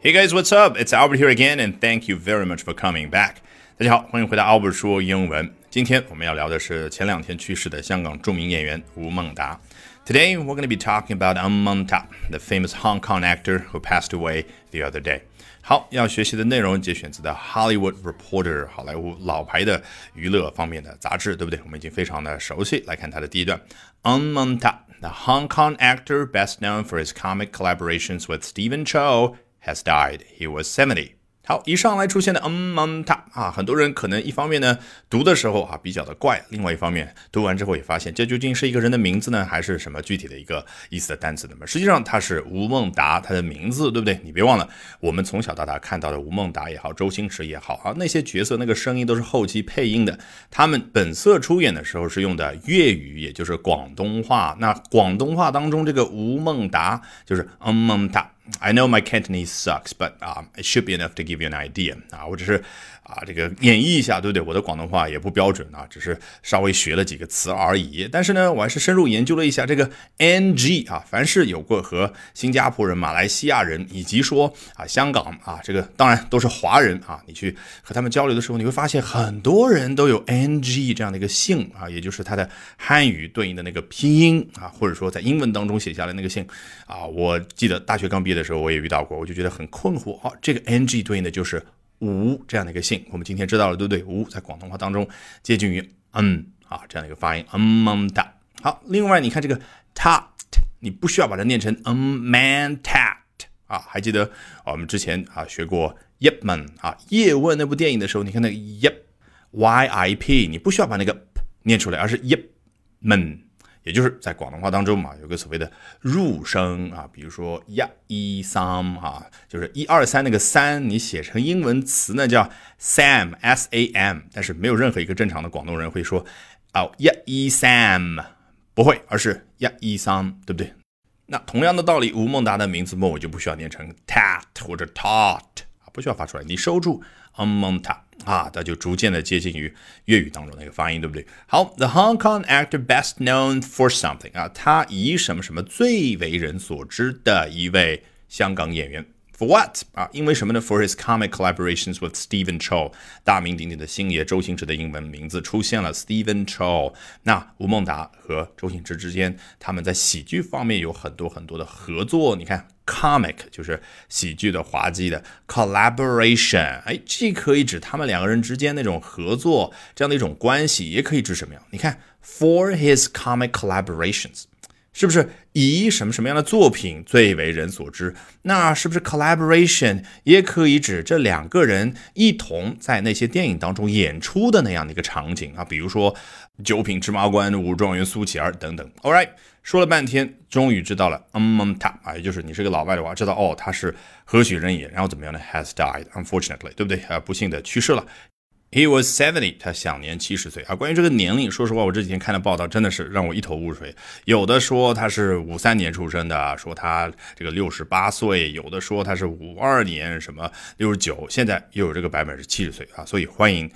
Hey guys, what's up? It's Albert here again, and thank you very much for coming back. 大家好，欢迎回到 Albert 说英文。今天我们要聊的是前两天去世的香港着名演员吴孟达。Today we're going to be talking about Um Mung Ta, the famous Hong Kong actor who passed away the other day. 好，要学习的内容节选自的《Hollywood Reporter》好莱坞老牌的娱乐方面的杂志，对不对？我们已经非常的熟悉。来看它的第一段：Um Mung Ta, the Hong Kong actor best known for his comic collaborations with Stephen Chow has died. He was 70. 好，一上来出现的嗯嗯他啊，很多人可能一方面呢读的时候啊比较的怪，另外一方面读完之后也发现这究竟是一个人的名字呢，还是什么具体的一个意思的单词那么实际上他是吴孟达，他的名字对不对？你别忘了，我们从小到大看到的吴孟达也好，周星驰也好啊，那些角色那个声音都是后期配音的，他们本色出演的时候是用的粤语，也就是广东话。那广东话当中这个吴孟达就是嗯孟达。I know my Cantonese sucks, but um, it should be enough to give you an idea 啊，我只是 啊这个演绎一下，对不对？我的广东话也不标准啊，只是稍微学了几个词而已。但是呢，我还是深入研究了一下这个 NG 啊，凡是有过和新加坡人、马来西亚人以及说啊香港啊这个当然都是华人啊，你去和他们交流的时候，你会发现很多人都有 NG 这样的一个姓啊，也就是它的汉语对应的那个拼音啊，或者说在英文当中写下来那个姓啊。我记得大学刚毕业的时候，我也遇到过，我就觉得很困惑。好，这个 NG 对应的就是吴这样的一个姓。我们今天知道了，对不对？吴在广东话当中接近于嗯啊这样的一个发音，嗯嗯哒。好，另外你看这个 tat，你不需要把它念成嗯 man tat 啊。还记得我们之前啊学过 Yip Man 啊叶问那部电影的时候，你看那个 Yip Y I P，你不需要把那个念出来，而是 Yip Man。也就是在广东话当中嘛，有个所谓的入声啊，比如说呀、一、三啊，就是一二三那个三，你写成英文词呢叫 Sam，S A M，但是没有任何一个正常的广东人会说哦一、一、三，不会，而是呀、一、三，对不对？那同样的道理，吴孟达的名字末尾就不需要念成 tat 或者 tot 啊，不需要发出来，你收住 umonda 啊，那就逐渐的接近于粤语当中那个发音，对不对？好，The Hong Kong actor best known for something 啊，他以什么什么最为人所知的一位香港演员。For what 啊？因为什么呢？For his comic collaborations with Stephen Chow，大名鼎鼎的星爷周星驰的英文名字出现了 Stephen Chow。那吴孟达和周星驰之间，他们在喜剧方面有很多很多的合作。你看，comic 就是喜剧的滑稽的 collaboration，哎，既可以指他们两个人之间那种合作这样的一种关系，也可以指什么呀？你看，For his comic collaborations。是不是以什么什么样的作品最为人所知？那是不是 collaboration 也可以指这两个人一同在那些电影当中演出的那样的一个场景啊？比如说《九品芝麻官》《武状元苏乞儿》等等。All right，说了半天，终于知道了。嗯嗯，他啊，也就是你是个老外的话，知道哦，他是何许人也？然后怎么样呢？Has died，unfortunately，对不对？啊，不幸的去世了。He was seventy，他享年七十岁啊。关于这个年龄，说实话，我这几天看的报道真的是让我一头雾水。有的说他是五三年出生的，说他这个六十八岁；有的说他是五二年，什么六十九。现在又有这个版本是七十岁啊。所以欢迎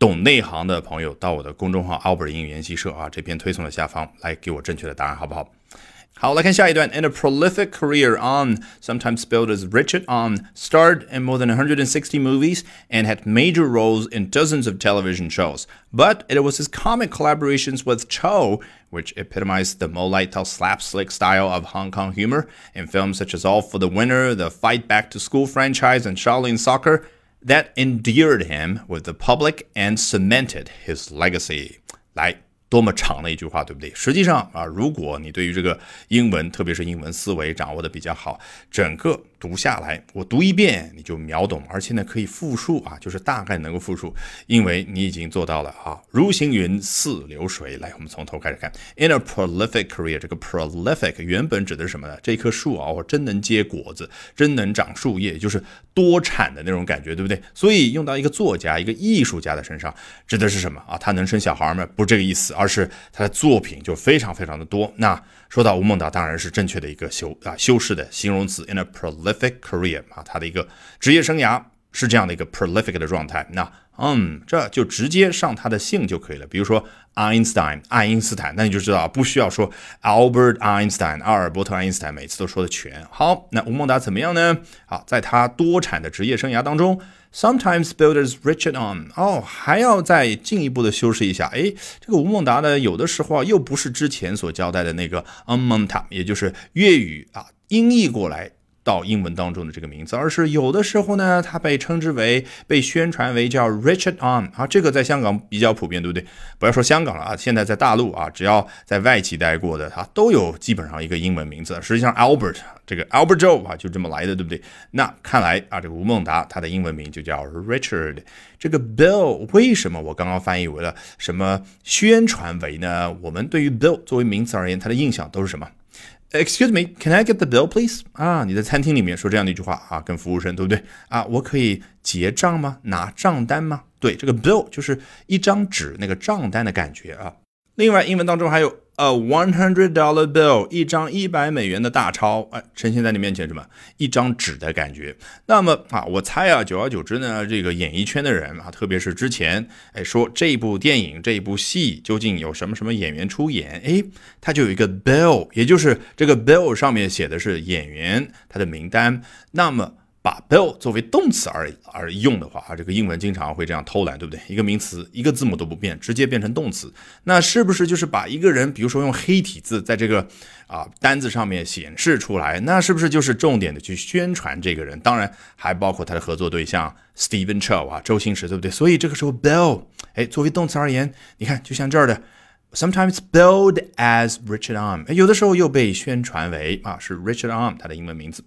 懂内行的朋友到我的公众号 Albert 英语研习社啊这篇推送的下方来给我正确的答案，好不好？好，来看下一段。In a prolific career, On, sometimes spelled as Richard On, starred in more than 160 movies and had major roles in dozens of television shows. But it was his comic collaborations with Cho, which epitomized the Molite slapstick style of Hong Kong humor in films such as All for the Winner, the Fight Back to School franchise, and Shaolin Soccer, that endeared him with the public and cemented his legacy. 来。 多么长的一句话，对不对？实际上啊，如果你对于这个英文，特别是英文思维掌握的比较好，整个读下来，我读一遍你就秒懂，而且呢可以复述啊，就是大概能够复述，因为你已经做到了啊。如行云，似流水。来，我们从头开始看。In a prolific career，这个 prolific 原本指的是什么呢？这棵树啊，我真能结果子，真能长树叶，就是多产的那种感觉，对不对？所以用到一个作家、一个艺术家的身上，指的是什么啊？他能生小孩吗？不是这个意思。而是他的作品就非常非常的多。那说到吴孟达，当然是正确的一个修啊修饰的形容词。In a prolific career 啊，他的一个职业生涯是这样的一个 prolific 的状态。那嗯，这就直接上他的姓就可以了。比如说 Einstein，爱因斯坦，那你就知道不需要说 Albert Einstein，阿尔伯特爱因斯坦，每次都说的全。好，那吴孟达怎么样呢？啊，在他多产的职业生涯当中，sometimes builders Richard on，哦，还要再进一步的修饰一下。哎，这个吴孟达呢，有的时候啊，又不是之前所交代的那个 Unmonta，也就是粤语啊音译过来。到英文当中的这个名字，而是有的时候呢，它被称之为、被宣传为叫 Richard On 啊，这个在香港比较普遍，对不对？不要说香港了啊，现在在大陆啊，只要在外企待过的，他都有基本上一个英文名字。实际上，Albert 这个 Albert Joe 啊，就这么来的，对不对？那看来啊，这个吴孟达他的英文名就叫 Richard。这个 Bill 为什么我刚刚翻译为了什么宣传为呢？我们对于 Bill 作为名词而言，它的印象都是什么？Excuse me, can I get the bill, please? 啊，你在餐厅里面说这样的一句话啊，跟服务生对不对啊？我可以结账吗？拿账单吗？对，这个 bill 就是一张纸那个账单的感觉啊。另外，英文当中还有。A one hundred dollar bill，一张一百美元的大钞，哎，呈现在你面前什么？一张纸的感觉。那么啊，我猜啊，久而久之呢，这个演艺圈的人啊，特别是之前哎说这部电影、这部戏究竟有什么什么演员出演，哎，他就有一个 bill，也就是这个 bill 上面写的是演员他的名单。那么。把 bill 作为动词而而用的话啊，这个英文经常会这样偷懒，对不对？一个名词一个字母都不变，直接变成动词，那是不是就是把一个人，比如说用黑体字在这个啊单子上面显示出来，那是不是就是重点的去宣传这个人？当然还包括他的合作对象 Steven Chow 啊，周星驰，对不对？所以这个时候 bill 哎作为动词而言，你看就像这儿的，sometimes billed as Richard Arm，有的时候又被宣传为啊是 Richard Arm 他的英文名字，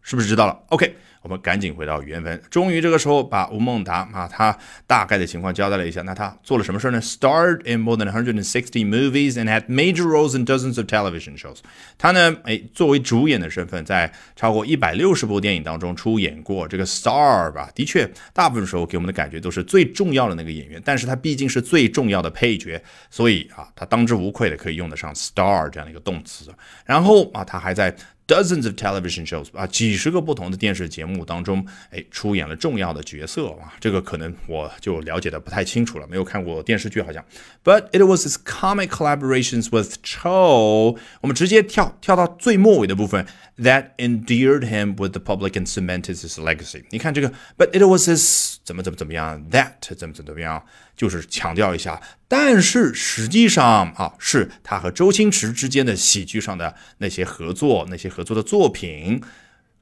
是不是知道了？OK。我们赶紧回到原文，终于这个时候把吴孟达啊，他大概的情况交代了一下。那他做了什么事呢？Starred in more than 160 movies and had major roles in dozens of television shows。他呢，哎，作为主演的身份，在超过一百六十部电影当中出演过。这个 star 吧，的确，大部分时候给我们的感觉都是最重要的那个演员，但是他毕竟是最重要的配角，所以啊，他当之无愧的可以用得上 star 这样的一个动词。然后啊，他还在。Dozens of television shows 啊，几十个不同的电视节目当中，哎，出演了重要的角色啊。这个可能我就了解的不太清楚了，没有看过电视剧好像。But it was his comic collaborations with Cho，我们直接跳跳到最末尾的部分，that endeared him with the public and cemented his legacy。你看这个，But it was his 怎么怎么怎么样，that 怎么怎么怎么样。 就是强调一下，但是实际上啊，是他和周星驰之间的喜剧上的那些合作，那些合作的作品。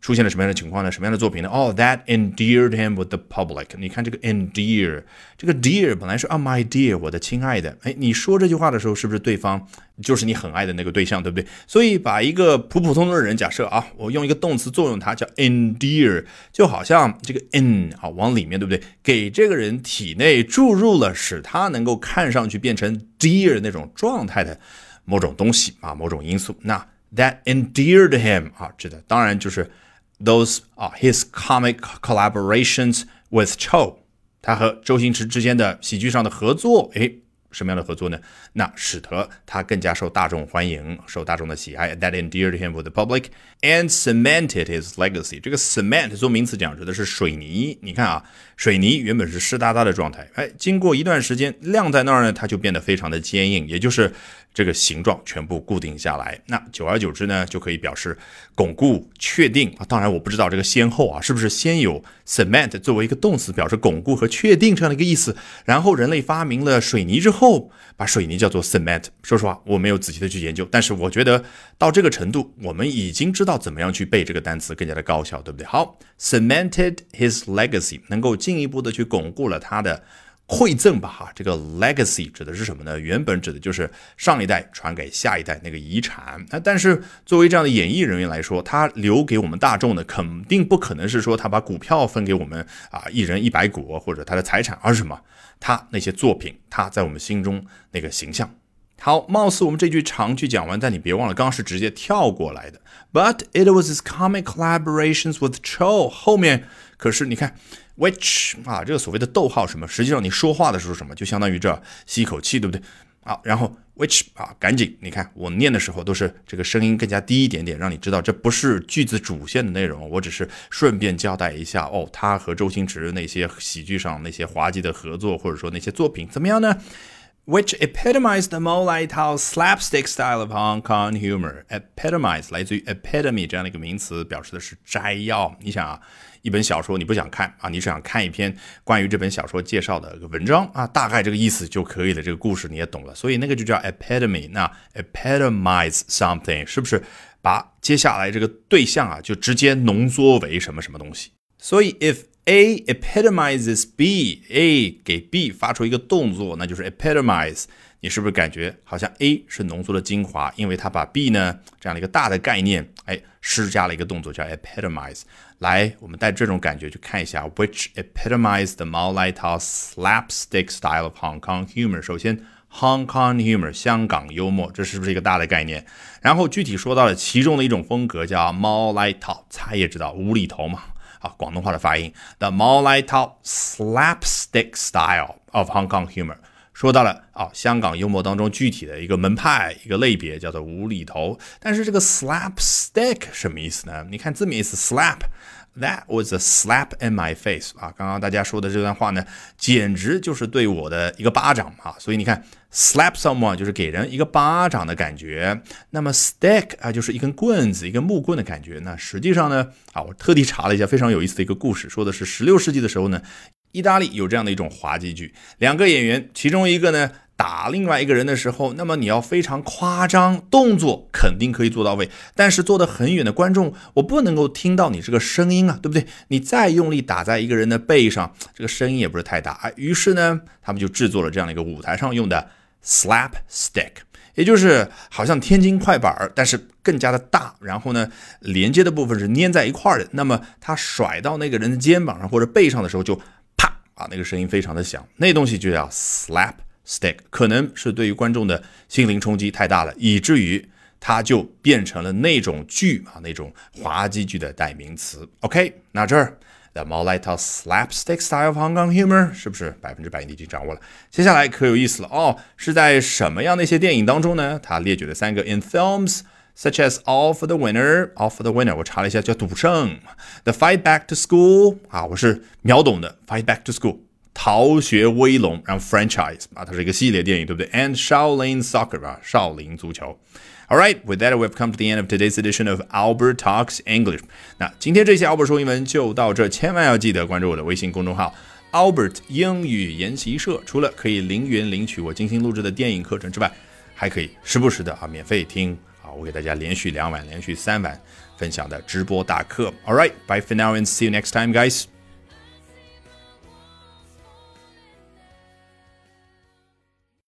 出现了什么样的情况呢？什么样的作品呢？哦，that endeared him with the public。你看这个 endear，这个 dear 本来是啊，my dear，我的亲爱的。哎，你说这句话的时候，是不是对方就是你很爱的那个对象，对不对？所以把一个普普通通的人，假设啊，我用一个动词作用它，叫 endear，就好像这个 in 啊，往里面，对不对？给这个人体内注入了使他能够看上去变成 dear 那种状态的某种东西啊，某种因素。那 that endeared him 啊，指的当然就是。Those 啊 his comic collaborations with Cho，他和周星驰之间的喜剧上的合作，诶，什么样的合作呢？那使得他更加受大众欢迎，受大众的喜爱。That endeared him with the public and cemented his legacy。这个 cement 做名词讲指的是水泥。你看啊，水泥原本是湿哒哒的状态，哎，经过一段时间晾在那儿呢，它就变得非常的坚硬，也就是这个形状全部固定下来。那久而久之呢，就可以表示巩固、确定啊。当然，我不知道这个先后啊，是不是先有 cement 作为一个动词表示巩固和确定这样的一个意思，然后人类发明了水泥之后，把水泥叫做 cement。说实话，我没有仔细的去研究，但是我觉得到这个程度，我们已经知道怎么样去背这个单词更加的高效，对不对？好，cemented his legacy 能够进一步的去巩固了他的。馈赠吧，哈，这个 legacy 指的是什么呢？原本指的就是上一代传给下一代那个遗产。那但是作为这样的演艺人员来说，他留给我们大众的肯定不可能是说他把股票分给我们啊，一人一百股或者他的财产，而是什么？他那些作品，他在我们心中那个形象。好，貌似我们这句长句讲完，但你别忘了，刚刚是直接跳过来的。But it was his comic collaborations with Cho 后面可是你看。Which 啊，这个所谓的逗号什么，实际上你说话的时候什么，就相当于这吸一口气，对不对？好，然后 which 啊，赶紧，你看我念的时候都是这个声音更加低一点点，让你知道这不是句子主线的内容，我只是顺便交代一下哦，他和周星驰那些喜剧上那些滑稽的合作，或者说那些作品怎么样呢？which epitomized the Molai slapstick style of Hong Kong humor. Epitomize 来自于 epitome 这样的一个名词，表示的是摘要。你想啊，一本小说你不想看啊，你只想看一篇关于这本小说介绍的文章啊，大概这个意思就可以了。这个故事你也懂了，所以那个就叫 epitome。那 epitomize something 是不是把接下来这个对象啊就直接浓缩为什么什么东西？所以 if A epitomizes B，A 给 B 发出一个动作，那就是 epitomize。你是不是感觉好像 A 是浓缩的精华，因为它把 B 呢这样的一个大的概念，哎，施加了一个动作叫 epitomize。来，我们带这种感觉去看一下，which epitomized the Mao Lai Tao slapstick style of Hong Kong humor。首先，Hong Kong humor 香港幽默，这是不是一个大的概念？然后具体说到了其中的一种风格叫 Mao Lai Tao，猜也知道无厘头嘛。啊，广东话的发音，the Mao Lai Tao slapstick style of Hong Kong humor，说到了啊，香港幽默当中具体的一个门派、一个类别叫做无厘头。但是这个 slapstick 什么意思呢？你看字面意思，slap。That was a slap in my face 啊！刚刚大家说的这段话呢，简直就是对我的一个巴掌啊！所以你看，slap someone 就是给人一个巴掌的感觉。那么 stick 啊，就是一根棍子，一根木棍的感觉。那实际上呢，啊，我特地查了一下非常有意思的一个故事，说的是十六世纪的时候呢，意大利有这样的一种滑稽剧，两个演员，其中一个呢。打另外一个人的时候，那么你要非常夸张，动作肯定可以做到位，但是坐得很远的观众，我不能够听到你这个声音啊，对不对？你再用力打在一个人的背上，这个声音也不是太大。于是呢，他们就制作了这样的一个舞台上用的 slap stick，也就是好像天津快板儿，但是更加的大，然后呢，连接的部分是粘在一块儿的。那么他甩到那个人的肩膀上或者背上的时候，就啊，那个声音非常的响，那东西就叫 slap。Stick 可能是对于观众的心灵冲击太大了，以至于它就变成了那种剧啊，那种滑稽剧的代名词。OK，那这儿 The more l i t a slapstick style of Hong Kong humor 是不是百分之百你已经掌握了？接下来可有意思了哦，是在什么样的一些电影当中呢？他列举了三个 in films such as All for the Winner，All for the Winner，我查了一下叫赌圣，The Fight Back to School 啊，我是秒懂的，Fight Back to School。逃学威龙，然后 franchise 啊，它是一个系列电影，对不对？And Shaolin Soccer 啊，少林足球。All right, with that, we've come to the end of today's edition of Albert Talks English。那今天这期 Albert 说英文就到这，千万要记得关注我的微信公众号 Albert 英语研习社。除了可以零元领取我精心录制的电影课程之外，还可以时不时的啊免费听我给大家连续两晚、连续三晚分享的直播大课。All right, bye for now and see you next time, guys.